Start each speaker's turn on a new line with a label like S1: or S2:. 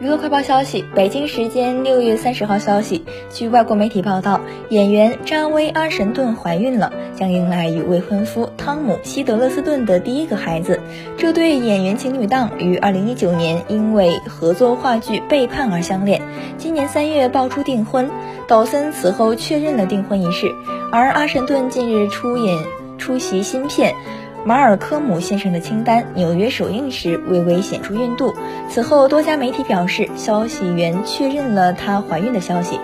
S1: 娱乐快报消息：北京时间六月三十号消息，据外国媒体报道，演员扎薇·阿什顿怀孕了，将迎来与未婚夫汤姆·希德勒斯顿的第一个孩子。这对演员情侣档于二零一九年因为合作话剧《背叛》而相恋，今年三月爆出订婚。抖森此后确认了订婚仪式，而阿什顿近日出演出席新片。马尔科姆先生的清单纽约首映时微微显出孕肚，此后多家媒体表示，消息源确认了她怀孕的消息。